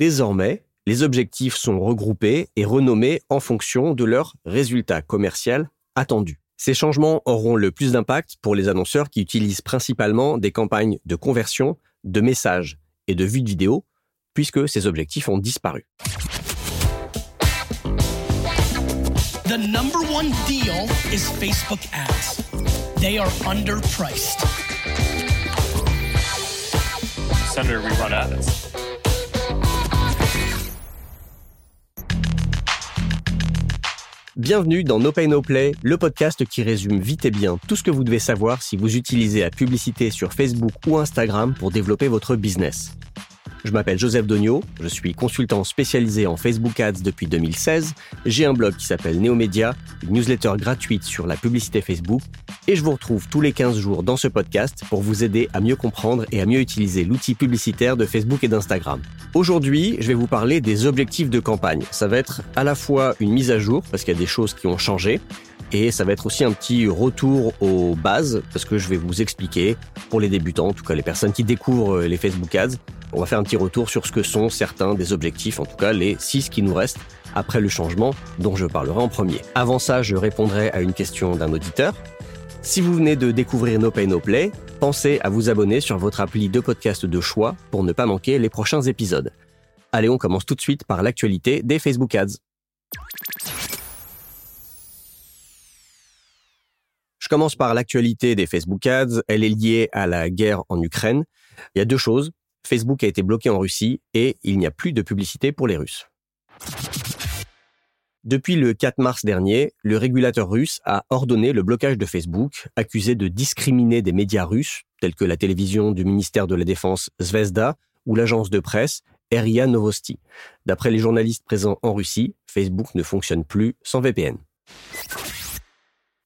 Désormais, les objectifs sont regroupés et renommés en fonction de leur résultat commercial attendu. Ces changements auront le plus d'impact pour les annonceurs qui utilisent principalement des campagnes de conversion, de messages et de vues de vidéos, puisque ces objectifs ont disparu. The number one deal is Facebook ads. They are underpriced. Senator, we run ads. Bienvenue dans No Pay No Play, le podcast qui résume vite et bien tout ce que vous devez savoir si vous utilisez la publicité sur Facebook ou Instagram pour développer votre business. Je m'appelle Joseph Dogno, je suis consultant spécialisé en Facebook Ads depuis 2016, j'ai un blog qui s'appelle Neomédia, une newsletter gratuite sur la publicité Facebook, et je vous retrouve tous les 15 jours dans ce podcast pour vous aider à mieux comprendre et à mieux utiliser l'outil publicitaire de Facebook et d'Instagram. Aujourd'hui, je vais vous parler des objectifs de campagne. Ça va être à la fois une mise à jour, parce qu'il y a des choses qui ont changé, et ça va être aussi un petit retour aux bases, parce que je vais vous expliquer, pour les débutants, en tout cas les personnes qui découvrent les Facebook Ads, on va faire un petit retour sur ce que sont certains des objectifs, en tout cas les six qui nous restent après le changement dont je parlerai en premier. Avant ça, je répondrai à une question d'un auditeur. Si vous venez de découvrir No Pay No Play, pensez à vous abonner sur votre appli de podcast de choix pour ne pas manquer les prochains épisodes. Allez, on commence tout de suite par l'actualité des Facebook Ads. Je commence par l'actualité des Facebook Ads. Elle est liée à la guerre en Ukraine. Il y a deux choses. Facebook a été bloqué en Russie et il n'y a plus de publicité pour les Russes. Depuis le 4 mars dernier, le régulateur russe a ordonné le blocage de Facebook, accusé de discriminer des médias russes, tels que la télévision du ministère de la Défense Zvezda ou l'agence de presse RIA Novosti. D'après les journalistes présents en Russie, Facebook ne fonctionne plus sans VPN.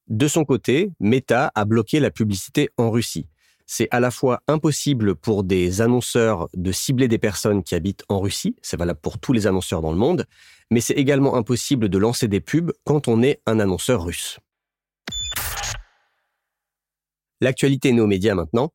De son côté, Meta a bloqué la publicité en Russie c'est à la fois impossible pour des annonceurs de cibler des personnes qui habitent en Russie, c'est valable pour tous les annonceurs dans le monde, mais c'est également impossible de lancer des pubs quand on est un annonceur russe. L'actualité néo-média maintenant.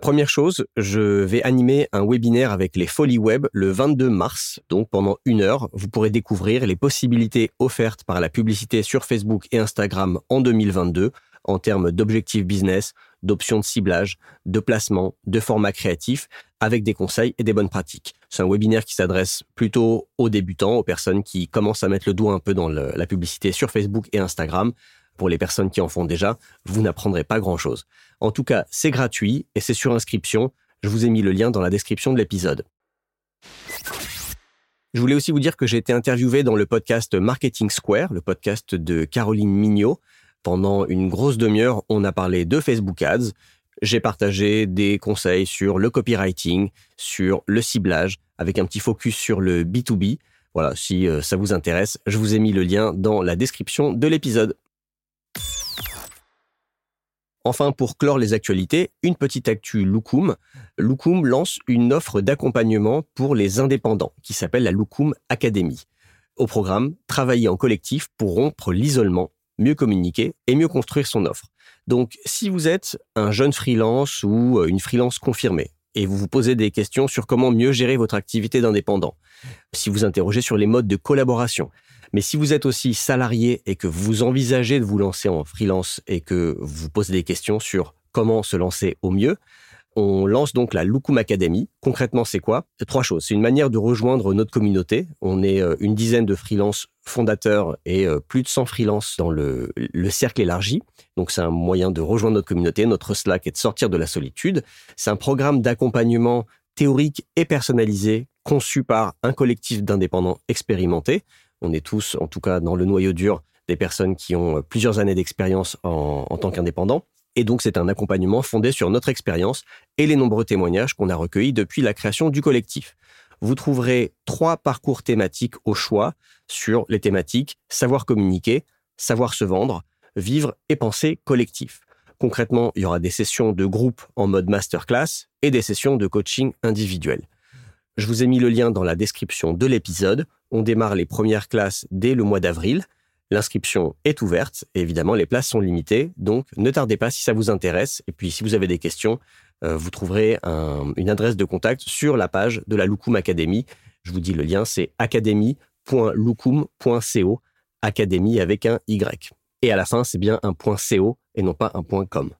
Première chose, je vais animer un webinaire avec les Folies Web le 22 mars. Donc pendant une heure, vous pourrez découvrir les possibilités offertes par la publicité sur Facebook et Instagram en 2022 en termes d'objectifs business, d'options de ciblage, de placement, de format créatif, avec des conseils et des bonnes pratiques. C'est un webinaire qui s'adresse plutôt aux débutants, aux personnes qui commencent à mettre le doigt un peu dans la publicité sur Facebook et Instagram. Pour les personnes qui en font déjà, vous n'apprendrez pas grand-chose. En tout cas, c'est gratuit et c'est sur inscription. Je vous ai mis le lien dans la description de l'épisode. Je voulais aussi vous dire que j'ai été interviewé dans le podcast Marketing Square, le podcast de Caroline Mignot. Pendant une grosse demi-heure, on a parlé de Facebook Ads. J'ai partagé des conseils sur le copywriting, sur le ciblage, avec un petit focus sur le B2B. Voilà, si euh, ça vous intéresse, je vous ai mis le lien dans la description de l'épisode. Enfin, pour clore les actualités, une petite actu Loukoum. Loukoum lance une offre d'accompagnement pour les indépendants qui s'appelle la Loukoum Academy. Au programme, travailler en collectif pour rompre l'isolement mieux communiquer et mieux construire son offre. Donc, si vous êtes un jeune freelance ou euh, une freelance confirmée et vous vous posez des questions sur comment mieux gérer votre activité d'indépendant, si vous interrogez sur les modes de collaboration, mais si vous êtes aussi salarié et que vous envisagez de vous lancer en freelance et que vous posez des questions sur comment se lancer au mieux, on lance donc la Loukoum Academy. Concrètement, c'est quoi? Trois choses. C'est une manière de rejoindre notre communauté. On est euh, une dizaine de freelances fondateurs et euh, plus de 100 freelances dans le, cercle élargi. Donc c'est un moyen de rejoindre notre communauté, notre Slack et de sortir de la solitude. C'est un programme d'accompagnement théorique et personnalisé conçu par un collectif d'indépendants expérimentés. On est tous, en tout cas dans le noyau dur, des personnes qui ont euh, plusieurs années d'expérience en, en tant qu'indépendants. Et donc, c'est un accompagnement fondé sur notre expérience et les nombreux témoignages qu'on a recueillis depuis la création du collectif. Vous trouverez trois parcours thématiques au choix sur les thématiques savoir communiquer, savoir se vendre, vivre et penser collectif. Concrètement, il y aura des sessions de groupe en mode masterclass et des sessions de coaching individuel. Je vous ai mis le lien dans la description de l'épisode. On démarre les premières classes dès le mois d'avril. L'inscription est ouverte et évidemment les places sont limitées, donc ne tardez pas si ça vous intéresse. Et puis si vous avez des questions, euh, vous trouverez une adresse de contact sur la page de la Loukoum Academy. Je vous dis le lien, c'est academy.lucum.co, académie avec un Y. Et à la fin, c'est bien un .co et non pas un .com.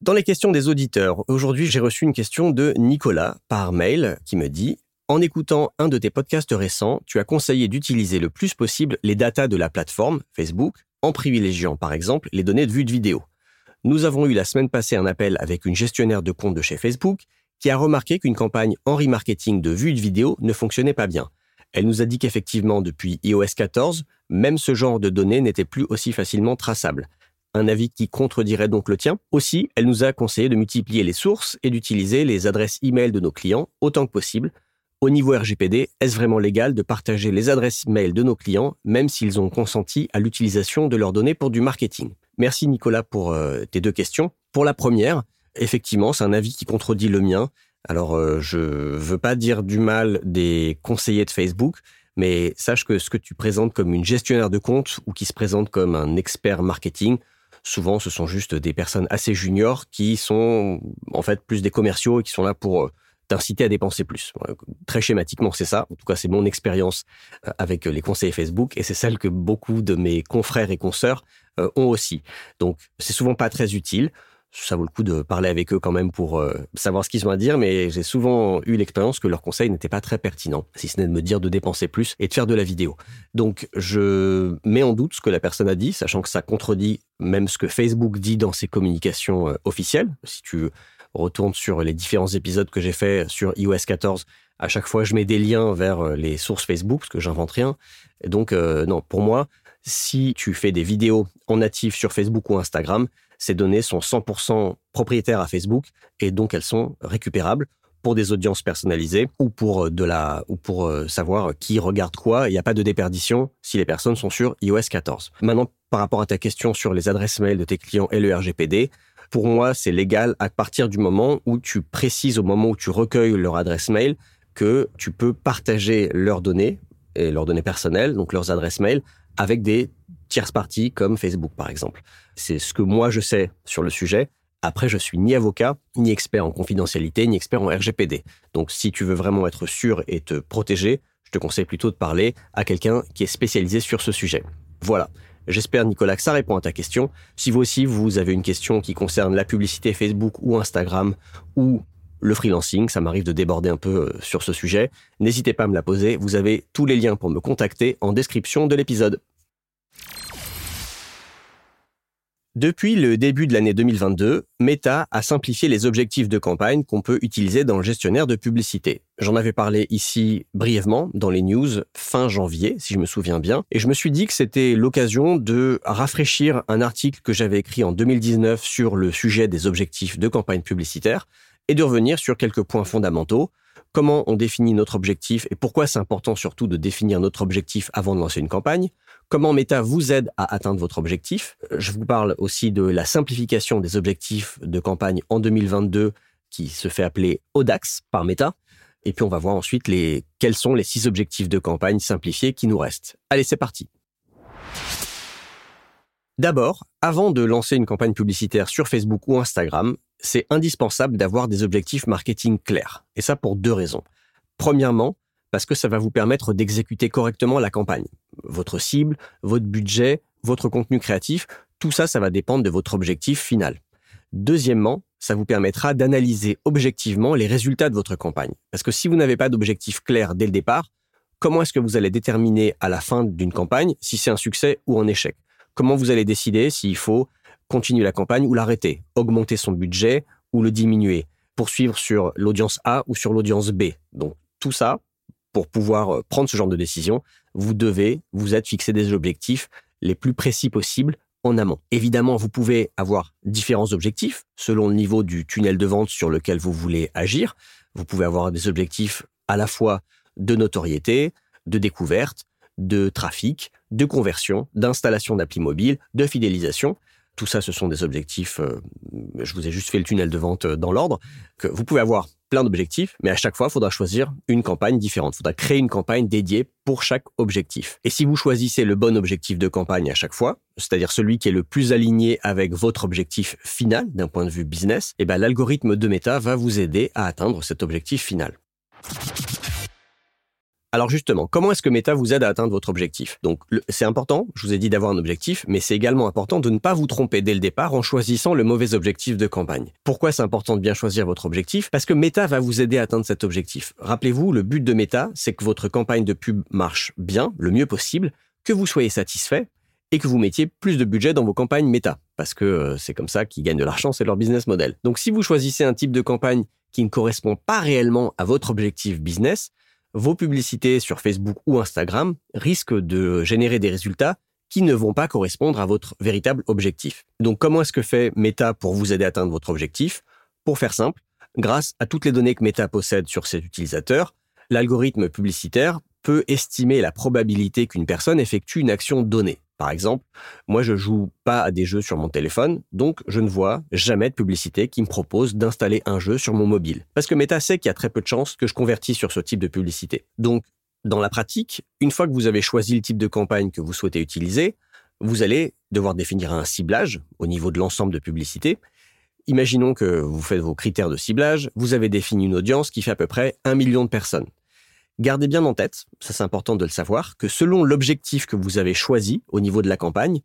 Dans les questions des auditeurs, aujourd'hui j'ai reçu une question de Nicolas par mail qui me dit En écoutant un de tes podcasts récents, tu as conseillé d'utiliser le plus possible les datas de la plateforme, Facebook, en privilégiant par exemple les données de vue de vidéo. Nous avons eu la semaine passée un appel avec une gestionnaire de compte de chez Facebook qui a remarqué qu'une campagne en remarketing de vue de vidéo ne fonctionnait pas bien. Elle nous a dit qu'effectivement, depuis iOS 14, même ce genre de données n'était plus aussi facilement traçable un avis qui contredirait donc le tien. Aussi, elle nous a conseillé de multiplier les sources et d'utiliser les adresses e-mail de nos clients autant que possible. Au niveau RGPD, est-ce vraiment légal de partager les adresses e-mail de nos clients, même s'ils ont consenti à l'utilisation de leurs données pour du marketing? Merci Nicolas pour euh, tes deux questions. Pour la première, effectivement, c'est un avis qui contredit le mien. Alors, euh, je veux pas dire du mal des conseillers de Facebook, mais sache que ce que tu présentes comme une gestionnaire de compte ou qui se présente comme un expert marketing, souvent ce sont juste des personnes assez juniors qui sont en fait plus des commerciaux et qui sont là pour euh, t'inciter à dépenser plus. Très schématiquement, c'est ça. En tout cas, c'est mon expérience euh, avec les conseillers Facebook et c'est celle que beaucoup de mes confrères et consoeurs euh, ont aussi. Donc, c'est souvent pas très utile ça vaut le coup de parler avec eux quand même pour euh, savoir ce qu'ils ont à dire, mais j'ai souvent eu l'expérience que leurs conseils n'étaient pas très pertinents, si ce n'est de me dire de dépenser plus et de faire de la vidéo. Donc je mets en doute ce que la personne a dit, sachant que ça contredit même ce que Facebook dit dans ses communications euh, officielles. Si tu retournes sur les différents épisodes que j'ai faits sur iOS 14, à chaque fois je mets des liens vers euh, les sources Facebook, parce que j'invente rien. donc non, pour moi, si tu fais des vidéos en natif sur Facebook ou Instagram, ces données sont 100% propriétaires à Facebook et donc elles sont récupérables pour des audiences personnalisées ou pour euh, de la ou pour euh, savoir qui regarde quoi. Il n'y a pas de déperdition si les personnes sont sur iOS 14. Maintenant, par rapport à ta question sur les adresses mail de tes clients et le RGPD, pour moi, c'est légal à partir du moment où tu précises au moment où tu recueilles leur adresse mail que tu peux partager leurs données et leurs données personnelles, donc leurs adresses mail, avec des tierces parties comme Facebook par exemple. C'est ce que moi je sais sur le sujet. Après, je suis ni avocat, ni expert en confidentialité, ni expert en RGPD. Donc si tu veux vraiment être sûr et te protéger, je te conseille plutôt de parler à quelqu'un qui est spécialisé sur ce sujet. Voilà. J'espère, Nicolas, que ça répond à ta question. Si vous aussi, vous avez une question qui concerne la publicité Facebook ou Instagram ou le freelancing, ça m'arrive de déborder un peu euh, sur ce sujet, n'hésitez pas à me la poser. Vous avez tous les liens pour me contacter en description de l'épisode. Depuis le début de l'année 2022, Meta a simplifié les objectifs de campagne qu'on peut utiliser dans le gestionnaire de publicité. J'en avais parlé ici brièvement dans les news fin janvier, si je me souviens bien, et je me suis dit que c'était l'occasion de rafraîchir un article que j'avais écrit en 2019 sur le sujet des objectifs de campagne publicitaire et de revenir sur quelques points fondamentaux, comment on définit notre objectif et pourquoi c'est important surtout de définir notre objectif avant de lancer une campagne, comment Meta vous aide à atteindre votre objectif? Je vous parle aussi de la simplification des objectifs de campagne en 2022 qui se fait appeler ODAX par Meta. Et puis on va voir ensuite les, quels sont les six objectifs de campagne simplifiés qui nous restent. Allez, c'est parti. D'abord, avant de lancer une campagne publicitaire sur Facebook ou Instagram, c'est indispensable d'avoir des objectifs marketing clairs. Et ça pour deux raisons. Premièrement, parce que ça va vous permettre d'exécuter correctement la campagne. Votre cible, votre budget, votre contenu créatif, tout ça, ça va dépendre de votre objectif final. Deuxièmement, ça vous permettra d'analyser objectivement les résultats de votre campagne. Parce que si vous n'avez pas d'objectif clair dès le départ, comment est-ce que vous allez déterminer à la fin d'une campagne si c'est un succès ou un échec? Comment vous allez décider s'il faut continuer la campagne ou l'arrêter, augmenter son budget ou le diminuer, poursuivre sur l'audience A ou sur l'audience B? Donc tout ça, pour pouvoir euh, prendre ce genre de décision, vous devez vous être fixé des objectifs les plus précis possibles en amont. Évidemment, vous pouvez avoir différents objectifs selon le niveau du tunnel de vente sur lequel vous voulez agir. Vous pouvez avoir des objectifs à la fois de notoriété, de découverte, de trafic, de conversion, d'installation d'appli mobile, de fidélisation. Tout ça, ce sont des objectifs, euh, je vous ai juste fait le tunnel de vente euh, dans l'ordre, que vous pouvez avoir plein d'objectifs, mais à chaque fois, il faudra choisir une campagne différente. Il faudra créer une campagne dédiée pour chaque objectif. Et si vous choisissez le bon objectif de campagne à chaque fois, c'est-à-dire celui qui est le plus aligné avec votre objectif final d'un point de vue business, eh ben, l'algorithme de Meta va vous aider à atteindre cet objectif final. Alors justement, comment est-ce que Meta vous aide à atteindre votre objectif? Donc c'est important, je vous ai dit d'avoir un objectif, mais c'est également important de ne pas vous tromper dès le départ en choisissant le mauvais objectif de campagne. Pourquoi c'est important de bien choisir votre objectif? Parce que Meta va vous aider à atteindre cet objectif. Rappelez-vous, le but de Meta, c'est que votre campagne de pub marche bien, le mieux possible, que vous soyez satisfait et que vous mettiez plus de budget dans vos campagnes Meta. Parce que euh, c'est comme ça qu'ils gagnent de l'argent, c'est leur business model. Donc si vous choisissez un type de campagne qui ne correspond pas réellement à votre objectif business, vos publicités sur Facebook ou Instagram risquent de générer des résultats qui ne vont pas correspondre à votre véritable objectif. Donc comment est-ce que fait Meta pour vous aider à atteindre votre objectif? Pour faire simple, grâce à toutes les données que Meta possède sur ses utilisateurs, l'algorithme publicitaire peut estimer la probabilité qu'une personne effectue une action donnée. Par exemple, moi je joue pas à des jeux sur mon téléphone, donc je ne vois jamais de publicité qui me propose d'installer un jeu sur mon mobile. Parce que Meta sait qu'il y a très peu de chances que je convertisse sur ce type de publicité. Donc, dans la pratique, une fois que vous avez choisi le type de campagne que vous souhaitez utiliser, vous allez devoir définir un ciblage au niveau de l'ensemble de publicités. Imaginons que vous faites vos critères de ciblage, vous avez défini une audience qui fait à peu près un million de personnes. Gardez bien en tête, ça c'est important de le savoir, que selon l'objectif que vous avez choisi au niveau de la campagne,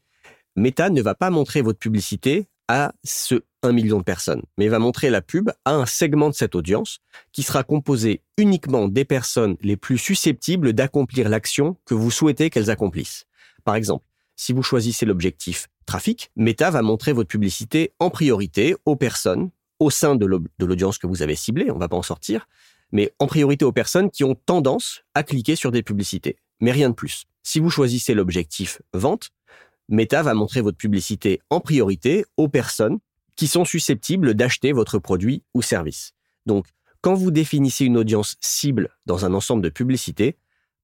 Meta ne va pas montrer votre publicité à ce 1 million de personnes, mais va montrer la pub à un segment de cette audience qui sera composé uniquement des personnes les plus susceptibles d'accomplir l'action que vous souhaitez qu'elles accomplissent. Par exemple, si vous choisissez l'objectif trafic, Meta va montrer votre publicité en priorité aux personnes au sein de l'audience que vous avez ciblée, on va pas en sortir, mais en priorité aux personnes qui ont tendance à cliquer sur des publicités, mais rien de plus. Si vous choisissez l'objectif vente, Meta va montrer votre publicité en priorité aux personnes qui sont susceptibles d'acheter votre produit ou service. Donc, quand vous définissez une audience cible dans un ensemble de publicités,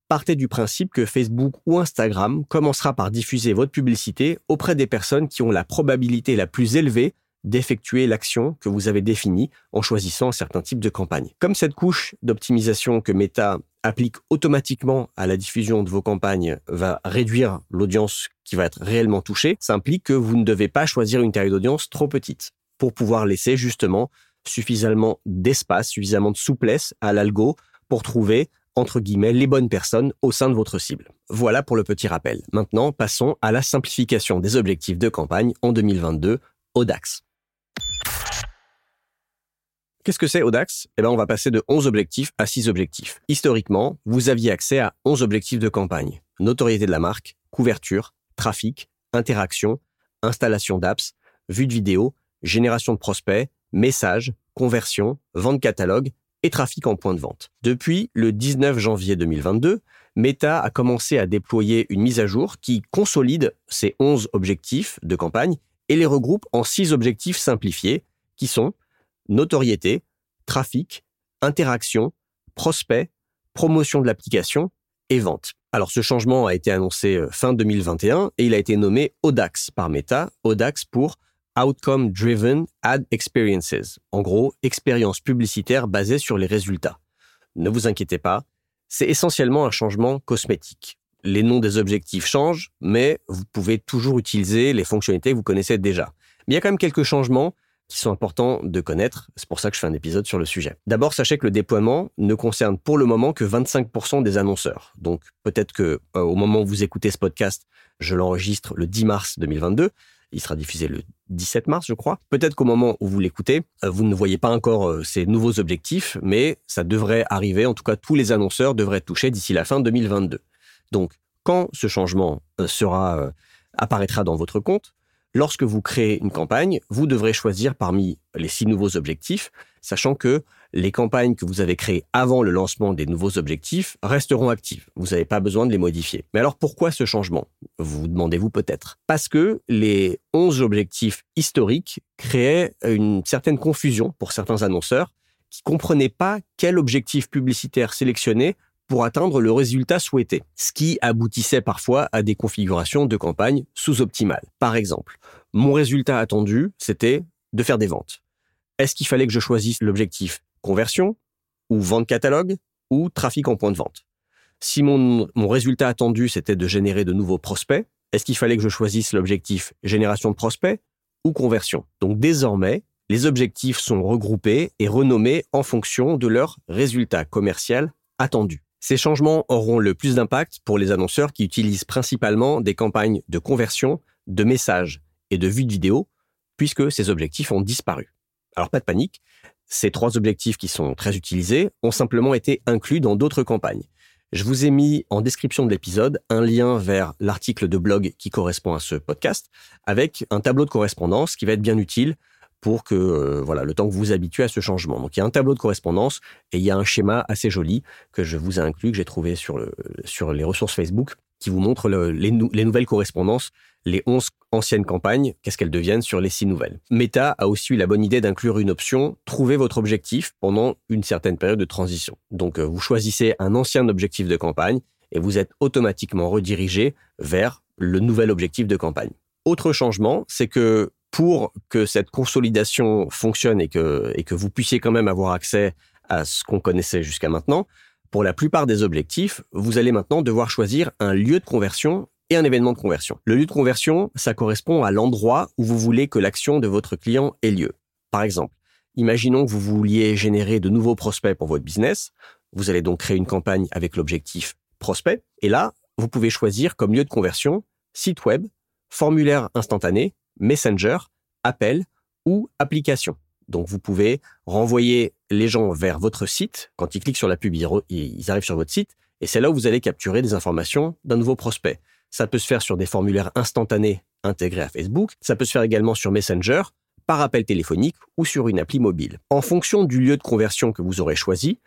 partez du principe que Facebook ou Instagram commencera par diffuser votre publicité auprès des personnes qui ont la probabilité la plus élevée d'effectuer l'action que vous avez définie en choisissant certains types de campagnes. Comme cette couche d'optimisation que Meta applique automatiquement à la diffusion de vos campagnes va réduire l'audience qui va être réellement touchée, ça implique que vous ne devez pas choisir une taille d'audience trop petite pour pouvoir laisser justement suffisamment d'espace, suffisamment de souplesse à l'algo pour trouver entre guillemets les bonnes personnes au sein de votre cible. Voilà pour le petit rappel. Maintenant, passons à la simplification des objectifs de campagne en 2022 au DAX. Qu'est-ce que c'est Audax? Eh ben, on va passer de 11 objectifs à 6 objectifs. Historiquement, vous aviez accès à 11 objectifs de campagne. Notoriété de la marque, couverture, trafic, interaction, installation d'apps, vue de vidéo, génération de prospects, messages, conversion, vente catalogue et trafic en point de vente. Depuis le 19 janvier 2022, Meta a commencé à déployer une mise à jour qui consolide ces 11 objectifs de campagne et les regroupe en 6 objectifs simplifiés qui sont notoriété, trafic, interaction, prospect, promotion de l'application et vente. Alors ce changement a été annoncé euh, fin 2021 et il a été nommé ODAX par Meta, ODAX pour Outcome Driven Ad Experiences. En gros, expérience publicitaire basée sur les résultats. Ne vous inquiétez pas, c'est essentiellement un changement cosmétique. Les noms des objectifs changent, mais vous pouvez toujours utiliser les fonctionnalités que vous connaissez déjà. Mais il y a quand même quelques changements qui sont importants de connaître. C'est pour ça que je fais un épisode sur le sujet. D'abord, sachez que le déploiement ne concerne pour le moment que 25% des annonceurs. Donc peut-être que euh, au moment où vous écoutez ce podcast, je l'enregistre le 10 mars 2022. Il sera diffusé le 17 mars, je crois. Peut-être qu'au moment où vous l'écoutez, euh, vous ne voyez pas encore euh, ces nouveaux objectifs, mais ça devrait arriver. En tout cas, tous les annonceurs devraient touchés d'ici la fin 2022. Donc, quand ce changement sera apparaîtra dans votre compte, Lorsque vous créez une campagne, vous devrez choisir parmi les six nouveaux objectifs, sachant que les campagnes que vous avez créées avant le lancement des nouveaux objectifs resteront actives. Vous n'avez pas besoin de les modifier. Mais alors pourquoi ce changement? Vous vous demandez-vous peut-être. Parce que les 11 objectifs historiques créaient une certaine confusion pour certains annonceurs qui comprenaient pas quel objectif publicitaire sélectionner pour atteindre le résultat souhaité, ce qui aboutissait parfois à des configurations de campagne sous-optimales. Par exemple, mon résultat attendu, c'était de faire des ventes. Est-ce qu'il fallait que je choisisse l'objectif conversion ou vente catalogue ou trafic en point de vente? Si mon, résultat attendu, c'était de générer de nouveaux prospects, est-ce qu'il fallait que je choisisse l'objectif génération de prospects ou conversion? Donc désormais, les objectifs sont regroupés et renommés en fonction de leur résultat commercial attendu. Ces changements auront le plus d'impact pour les annonceurs qui utilisent principalement des campagnes de conversion, de messages et de vues de vidéos, puisque ces objectifs ont disparu. Alors pas de panique, ces trois objectifs qui sont très utilisés ont simplement été inclus dans d'autres campagnes. Je vous ai mis en description de l'épisode un lien vers l'article de blog qui correspond à ce podcast avec un tableau de correspondance qui va être bien utile pour que euh, voilà le temps que vous vous habituez à ce changement. Donc il y a un tableau de correspondance et il y a un schéma assez joli que je vous ai inclus que j'ai trouvé sur sur les ressources Facebook qui vous montre les, les, nouvelles correspondances, les 11 anciennes campagnes, qu'est-ce qu'elles deviennent sur les 6 nouvelles. Meta a aussi eu la bonne idée d'inclure une option Trouver votre objectif pendant une certaine période de transition. Donc euh, vous choisissez un ancien objectif de campagne et vous êtes automatiquement redirigé vers le nouvel objectif de campagne. Autre changement, c'est que pour que cette consolidation fonctionne et que, et que vous puissiez quand même avoir accès à ce qu'on connaissait jusqu'à maintenant, pour la plupart des objectifs, vous allez maintenant devoir choisir un lieu de conversion et un événement de conversion. Le lieu de conversion, ça correspond à l'endroit où vous voulez que l'action de votre client ait lieu. Par exemple, imaginons que vous vouliez générer de nouveaux prospects pour votre business. Vous allez donc créer une campagne avec l'objectif prospect. Et là, vous pouvez choisir comme lieu de conversion site web, formulaire instantané Messenger, appel ou application. Donc vous pouvez renvoyer les gens vers votre site. Quand ils cliquent sur la pub, ils arrivent sur votre site. Et c'est là où vous allez capturer des informations d'un nouveau prospect. Ça peut se faire sur des formulaires instantanés intégrés à Facebook. Ça peut se faire également sur Messenger, par appel téléphonique ou sur une appli mobile. En fonction du lieu de conversion que vous aurez choisi,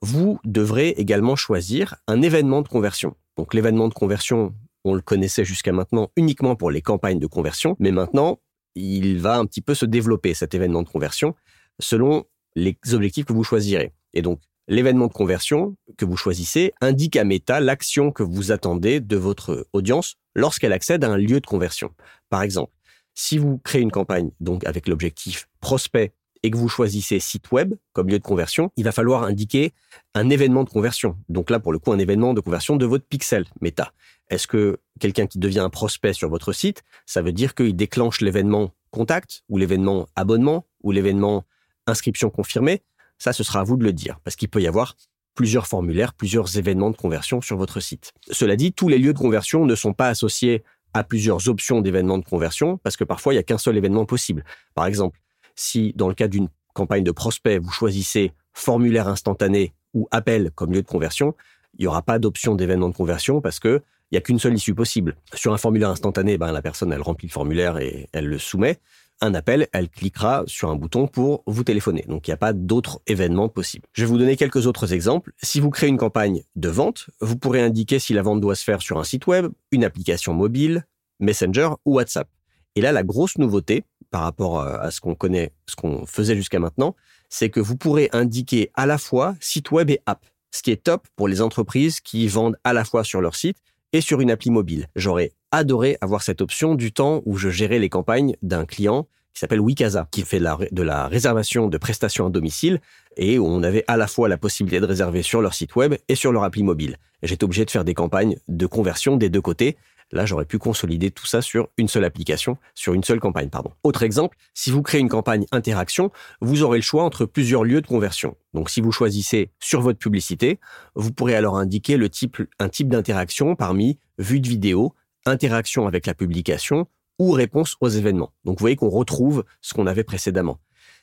vous devrez également choisir un événement de conversion. Donc l'événement de conversion, on le connaissait jusqu'à maintenant uniquement pour les campagnes de conversion, mais maintenant, il va un petit peu se développer cet événement de conversion selon les objectifs que vous choisirez. Et donc, l'événement de conversion que vous choisissez indique à Meta l'action que vous attendez de votre audience lorsqu'elle accède à un lieu de conversion. Par exemple, si vous créez une campagne donc avec l'objectif prospect et que vous choisissez site web comme lieu de conversion, il va falloir indiquer un événement de conversion. Donc là, pour le coup, un événement de conversion de votre pixel Meta. Est-ce que quelqu'un qui devient un prospect sur votre site, ça veut dire qu'il déclenche l'événement contact ou l'événement abonnement ou l'événement inscription confirmée? Ça, ce sera à vous de le dire, parce qu'il peut y avoir plusieurs formulaires, plusieurs événements de conversion sur votre site. Cela dit, tous les lieux de conversion ne sont pas associés à plusieurs options d'événements de conversion, parce que parfois, il n'y a qu'un seul événement possible. Par exemple, si dans le cas d'une campagne de prospect, vous choisissez formulaire instantané ou appel comme lieu de conversion, il n'y aura pas d'option d'événement de conversion parce que il n'y a qu'une seule issue possible. Sur un formulaire instantané, ben, la personne, elle remplit le formulaire et elle le soumet. Un appel, elle cliquera sur un bouton pour vous téléphoner. Donc, il n'y a pas d'autres événements possibles. Je vais vous donner quelques autres exemples. Si vous créez une campagne de vente, vous pourrez indiquer si la vente doit se faire sur un site web, une application mobile, Messenger ou WhatsApp. Et là, la grosse nouveauté, par rapport à ce qu'on connaît, ce qu'on faisait jusqu'à maintenant, c'est que vous pourrez indiquer à la fois site web et app. Ce qui est top pour les entreprises qui vendent à la fois sur leur site et sur une appli mobile. J'aurais adoré avoir cette option du temps où je gérais les campagnes d'un client qui s'appelle Wikasa, qui fait de la réservation de prestations à domicile et où on avait à la fois la possibilité de réserver sur leur site web et sur leur appli mobile. J'étais obligé de faire des campagnes de conversion des deux côtés Là, j'aurais pu consolider tout ça sur une seule application, sur une seule campagne, pardon. Autre exemple, si vous créez une campagne interaction, vous aurez le choix entre plusieurs lieux de conversion. Donc, si vous choisissez sur votre publicité, vous pourrez alors indiquer le type, un type d'interaction parmi vue de vidéo, interaction avec la publication ou réponse aux événements. Donc, vous voyez qu'on retrouve ce qu'on avait précédemment.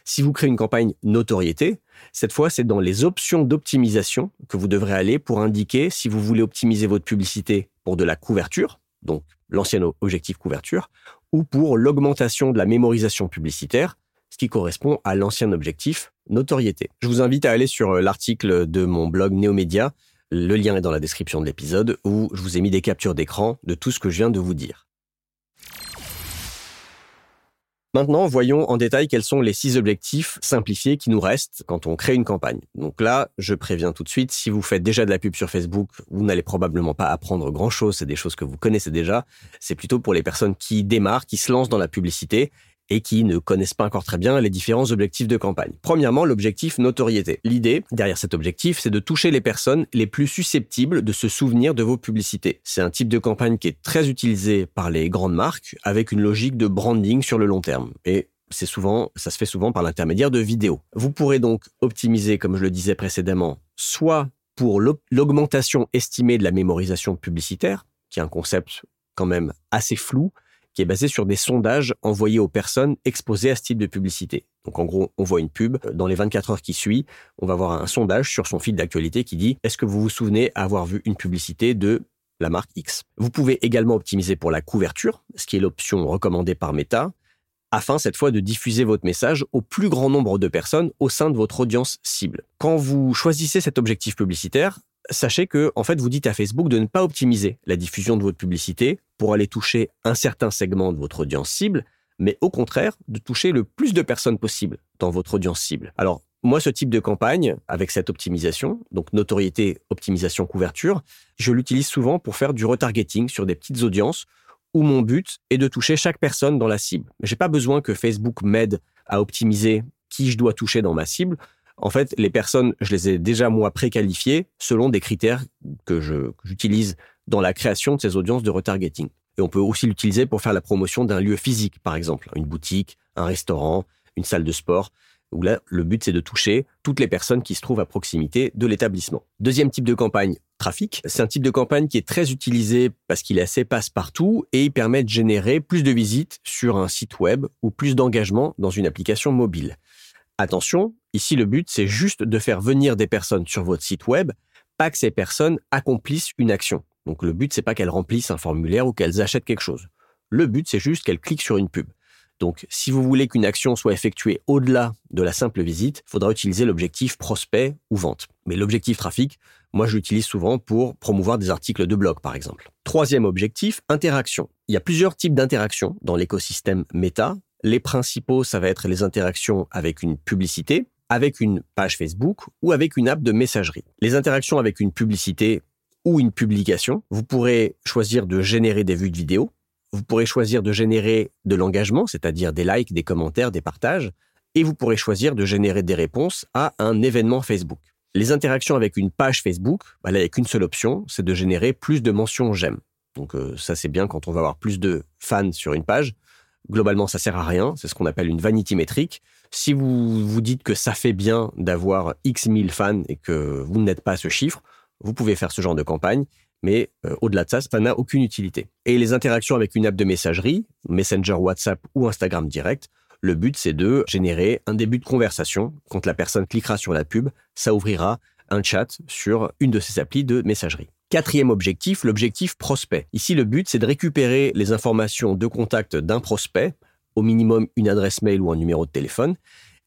Si vous créez une campagne notoriété, cette fois, c'est dans les options d'optimisation que vous devrez aller pour indiquer si vous voulez optimiser votre publicité pour de la couverture, donc l'ancien objectif couverture, ou pour l'augmentation de la mémorisation publicitaire, ce qui correspond à l'ancien objectif notoriété. Je vous invite à aller sur euh, l'article de mon blog Neomédia, le lien est dans la description de l'épisode, où je vous ai mis des captures d'écran de tout ce que je viens de vous dire. Maintenant, voyons en détail quels sont les six objectifs simplifiés qui nous restent quand on crée une campagne. Donc là, je préviens tout de suite, si vous faites déjà de la pub sur Facebook, vous n'allez probablement pas apprendre grand-chose, c'est des choses que vous connaissez déjà. C'est plutôt pour les personnes qui démarrent, qui se lancent dans la publicité et qui ne connaissent pas encore très bien les différents objectifs de campagne. Premièrement, l'objectif notoriété. L'idée derrière cet objectif, c'est de toucher les personnes les plus susceptibles de se souvenir de vos publicités. C'est un type de campagne qui est très utilisé par les grandes marques avec une logique de branding sur le long terme. Et c'est souvent, ça se fait souvent par l'intermédiaire de vidéos. Vous pourrez donc optimiser, comme je le disais précédemment, soit pour l'augmentation estimée de la mémorisation publicitaire, qui est un concept quand même assez flou, qui est basé sur des sondages envoyés aux personnes exposées à ce type de publicité. Donc en gros, on voit une pub, dans les 24 heures qui suivent, on va voir un sondage sur son fil d'actualité qui dit est-ce que vous vous souvenez avoir vu une publicité de la marque X? Vous pouvez également optimiser pour la couverture, ce qui est l'option recommandée par Meta, afin cette fois de diffuser votre message au plus grand nombre de personnes au sein de votre audience cible. Quand vous choisissez cet objectif publicitaire, sachez que en fait vous dites à Facebook de ne pas optimiser la diffusion de votre publicité pour aller toucher un certain segment de votre audience cible, mais au contraire de toucher le plus de personnes possible dans votre audience cible. Alors moi, ce type de campagne, avec cette optimisation, donc notoriété, optimisation, couverture, je l'utilise souvent pour faire du retargeting sur des petites audiences où mon but est de toucher chaque personne dans la cible. J'ai pas besoin que Facebook m'aide à optimiser qui je dois toucher dans ma cible. En fait, les personnes, je les ai déjà moi préqualifiées selon des critères que j'utilise dans la création de ces audiences de retargeting. Et on peut aussi l'utiliser pour faire la promotion d'un lieu physique, par exemple, une boutique, un restaurant, une salle de sport, où là, le but, c'est de toucher toutes les personnes qui se trouvent à proximité de l'établissement. Deuxième type de campagne, trafic. C'est un type de campagne qui est très utilisé parce qu'il est assez passe-partout et il permet de générer plus de visites sur un site web ou plus d'engagement dans une application mobile. Attention, ici le but c'est juste de faire venir des personnes sur votre site web, pas que ces personnes accomplissent une action. Donc le but c'est pas qu'elles remplissent un formulaire ou qu'elles achètent quelque chose. Le but c'est juste qu'elles cliquent sur une pub. Donc si vous voulez qu'une action soit effectuée au-delà de la simple visite, il faudra utiliser l'objectif prospect ou vente. Mais l'objectif trafic, moi je l'utilise souvent pour promouvoir des articles de blog par exemple. Troisième objectif, interaction. Il y a plusieurs types d'interactions dans l'écosystème Meta les principaux, ça va être les interactions avec une publicité, avec une page Facebook ou avec une app de messagerie. Les interactions avec une publicité ou une publication, vous pourrez choisir de générer des vues de vidéo, vous pourrez choisir de générer de l'engagement, c'est-à-dire des likes, des commentaires, des partages, et vous pourrez choisir de générer des réponses à un événement Facebook. Les interactions avec une page Facebook, bah là, il n'y a qu'une seule option, c'est de générer plus de mentions j'aime. Donc euh, ça c'est bien quand on va avoir plus de fans sur une page. Globalement, ça sert à rien. C'est ce qu'on appelle une vanity métrique. Si vous vous dites que ça fait bien d'avoir X mille fans et que vous n'êtes pas à ce chiffre, vous pouvez faire ce genre de campagne. Mais euh, au-delà de ça, ça n'a aucune utilité. Et les interactions avec une app de messagerie, Messenger, WhatsApp ou Instagram direct, le but c'est de générer un début de conversation. Quand la personne cliquera sur la pub, ça ouvrira un chat sur une de ces applis de messagerie. Quatrième objectif, l'objectif prospect. Ici, le but, c'est de récupérer les informations de contact d'un prospect, au minimum une adresse mail ou un numéro de téléphone.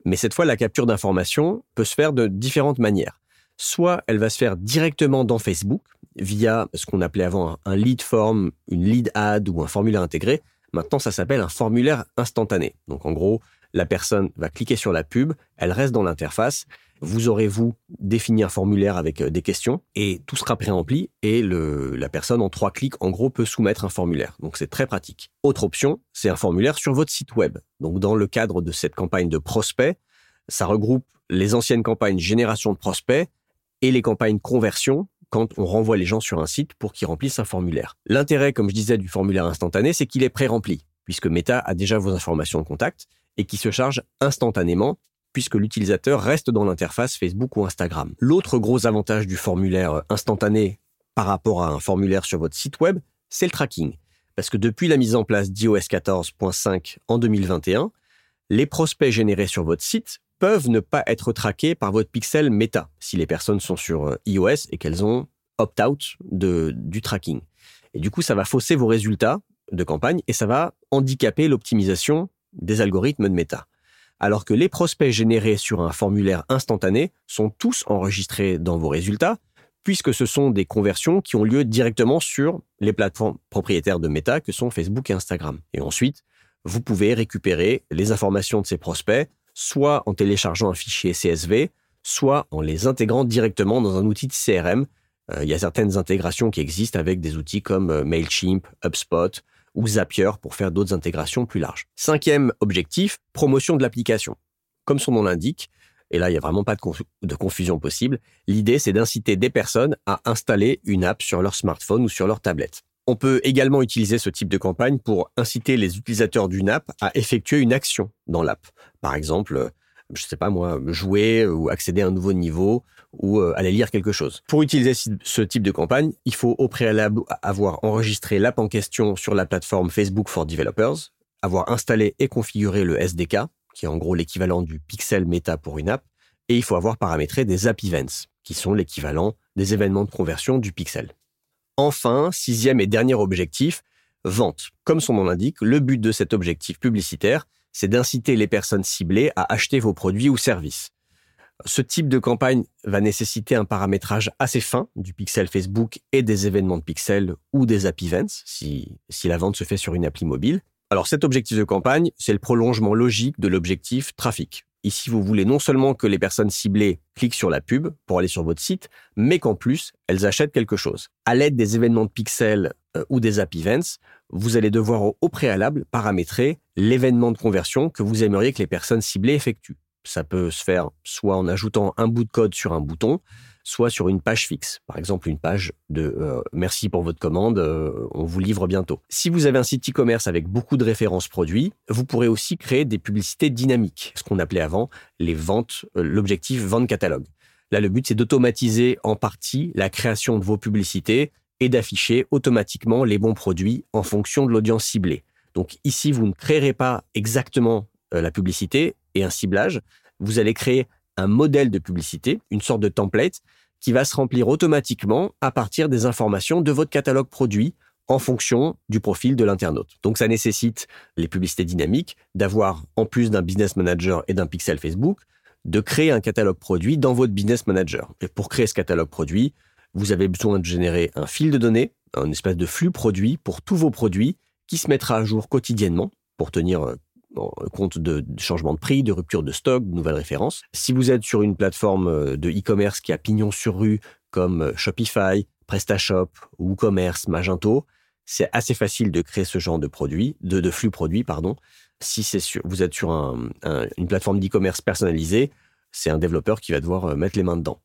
Mais cette fois, la capture d'informations peut se faire de différentes manières. Soit elle va se faire directement dans Facebook, via ce qu'on appelait avant un lead form, une lead ad ou un formulaire intégré. Maintenant, ça s'appelle un formulaire instantané. Donc, en gros, la personne va cliquer sur la pub, elle reste dans l'interface vous aurez, vous, défini un formulaire avec euh, des questions et tout sera pré-rempli et la personne en trois clics, en gros, peut soumettre un formulaire. Donc c'est très pratique. Autre option, c'est un formulaire sur votre site web. Donc dans le cadre de cette campagne de prospect, ça regroupe les anciennes campagnes génération de prospects et les campagnes conversion quand on renvoie les gens sur un site pour qu'ils remplissent un formulaire. L'intérêt, comme je disais, du formulaire instantané, c'est qu'il est pré-rempli, puisque Meta a déjà vos informations de contact et qui se charge instantanément puisque l'utilisateur reste dans l'interface Facebook ou Instagram. L'autre gros avantage du formulaire instantané par rapport à un formulaire sur votre site web, c'est le tracking. Parce que depuis la mise en place d'iOS 14.5 en 2021, les prospects générés sur votre site peuvent ne pas être traqués par votre pixel Meta si les personnes sont sur euh, iOS et qu'elles ont opt-out du tracking. Et du coup, ça va fausser vos résultats de campagne et ça va handicaper l'optimisation des algorithmes de Meta alors que les prospects générés sur un formulaire instantané sont tous enregistrés dans vos résultats, puisque ce sont des conversions qui ont lieu directement sur les plateformes propriétaires de Meta que sont Facebook et Instagram. Et ensuite, vous pouvez récupérer les informations de ces prospects, soit en téléchargeant un fichier CSV, soit en les intégrant directement dans un outil de CRM. Euh, il y a certaines intégrations qui existent avec des outils comme euh, Mailchimp, HubSpot ou Zapier pour faire d'autres intégrations plus larges. Cinquième objectif, promotion de l'application. Comme son nom l'indique, et là il n'y a vraiment pas de, de confusion possible, l'idée c'est d'inciter des personnes à installer une app sur leur smartphone ou sur leur tablette. On peut également utiliser ce type de campagne pour inciter les utilisateurs d'une app à effectuer une action dans l'app. Par exemple, je sais pas moi, jouer ou accéder à un nouveau niveau ou euh, aller lire quelque chose. Pour utiliser ce type de campagne, il faut au préalable avoir enregistré l'app en question sur la plateforme Facebook for Developers, avoir installé et configuré le SDK, qui est en gros l'équivalent du pixel Meta pour une app, et il faut avoir paramétré des app events, qui sont l'équivalent des événements de conversion du pixel. Enfin, sixième et dernier objectif, vente. Comme son nom l'indique, le but de cet objectif publicitaire, c'est d'inciter les personnes ciblées à acheter vos produits ou services. Ce type de campagne va nécessiter un paramétrage assez fin du pixel Facebook et des événements de pixel ou des app events si, si la vente se fait sur une appli mobile. Alors cet objectif de campagne, c'est le prolongement logique de l'objectif trafic. Ici, vous voulez non seulement que les personnes ciblées cliquent sur la pub pour aller sur votre site, mais qu'en plus, elles achètent quelque chose. À l'aide des événements de pixels euh, ou des app events, vous allez devoir au préalable paramétrer l'événement de conversion que vous aimeriez que les personnes ciblées effectuent. Ça peut se faire soit en ajoutant un bout de code sur un bouton, soit sur une page fixe. Par exemple, une page de euh, merci pour votre commande, euh, on vous livre bientôt. Si vous avez un site e-commerce avec beaucoup de références produits, vous pourrez aussi créer des publicités dynamiques, ce qu'on appelait avant les ventes, euh, l'objectif vente catalogue. Là, le but, c'est d'automatiser en partie la création de vos publicités et d'afficher automatiquement les bons produits en fonction de l'audience ciblée. Donc ici, vous ne créerez pas exactement la publicité et un ciblage. Vous allez créer un modèle de publicité, une sorte de template, qui va se remplir automatiquement à partir des informations de votre catalogue produit en fonction du profil de l'internaute. Donc ça nécessite les publicités dynamiques d'avoir, en plus d'un business manager et d'un pixel Facebook, de créer un catalogue produit dans votre business manager. Et pour créer ce catalogue produit, vous avez besoin de générer un fil de données, un espèce de flux produit pour tous vos produits qui se mettra à jour quotidiennement pour tenir euh, compte de, changement de prix, de rupture de stock, de nouvelles références. Si vous êtes sur une plateforme euh, de e-commerce qui a pignon sur rue comme euh, Shopify, PrestaShop, WooCommerce, Magento, c'est assez facile de créer ce genre de produit, de, flux produits, pardon. Si vous êtes sur une plateforme d'e-commerce personnalisée, c'est un développeur qui va devoir euh, mettre les mains dedans.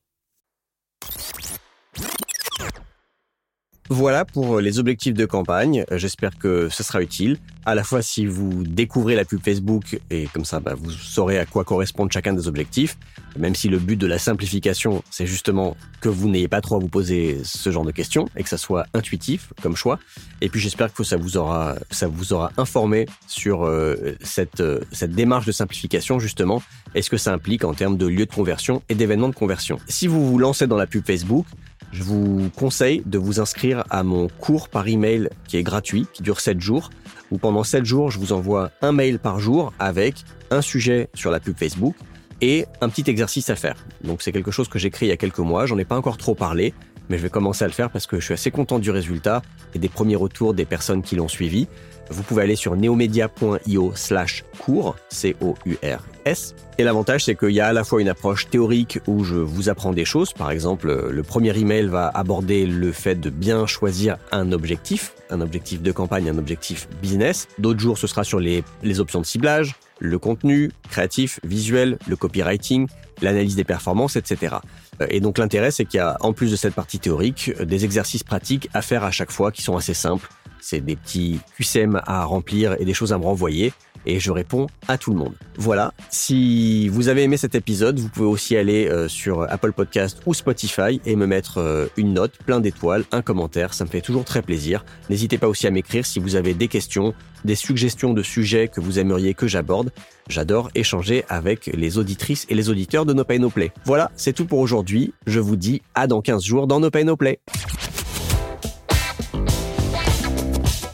Voilà pour les objectifs de campagne. J'espère que ce sera utile. À la fois si vous découvrez la pub Facebook et comme ça bah, vous saurez à quoi correspondent chacun des objectifs. Même si le but de la simplification, c'est justement que vous n'ayez pas trop à vous poser ce genre de questions et que ça soit intuitif comme choix. Et puis j'espère que ça vous aura, ça vous aura informé sur euh, cette, euh, cette démarche de simplification justement. Est-ce que ça implique en termes de lieu de conversion et d'événements de conversion? Si vous vous lancez dans la pub Facebook, je vous conseille de vous inscrire à mon cours par email qui est gratuit, qui dure 7 jours, où pendant 7 jours, je vous envoie un mail par jour avec un sujet sur la pub Facebook et un petit exercice à faire. Donc c'est quelque chose que j'ai créé il y a quelques mois, j'en ai pas encore trop parlé, mais je vais commencer à le faire parce que je suis assez content du résultat et des premiers retours des personnes qui l'ont suivi. Vous pouvez aller sur neomedia.io slash cours, C-O-U-R-S. Et l'avantage, c'est qu'il y a à la fois une approche théorique où je vous apprends des choses. Par exemple, le premier email va aborder le fait de bien choisir un objectif, un objectif de campagne, un objectif business. D'autres jours, ce sera sur les, les options de ciblage, le contenu, créatif, visuel, le copywriting, l'analyse des performances, etc. Et donc l'intérêt, c'est qu'il y a, en plus de cette partie théorique, des exercices pratiques à faire à chaque fois qui sont assez simples c'est des petits QCM à remplir et des choses à me renvoyer et je réponds à tout le monde. Voilà. Si vous avez aimé cet épisode, vous pouvez aussi aller euh, sur Apple Podcast ou Spotify et me mettre euh, une note, plein d'étoiles, un commentaire. Ça me fait toujours très plaisir. N'hésitez pas aussi à m'écrire si vous avez des questions, des suggestions de sujets que vous aimeriez que j'aborde. J'adore échanger avec les auditrices et les auditeurs de No Pay No Play. Voilà, c'est tout pour aujourd'hui. Je vous dis à dans 15 jours dans No Pay No Play.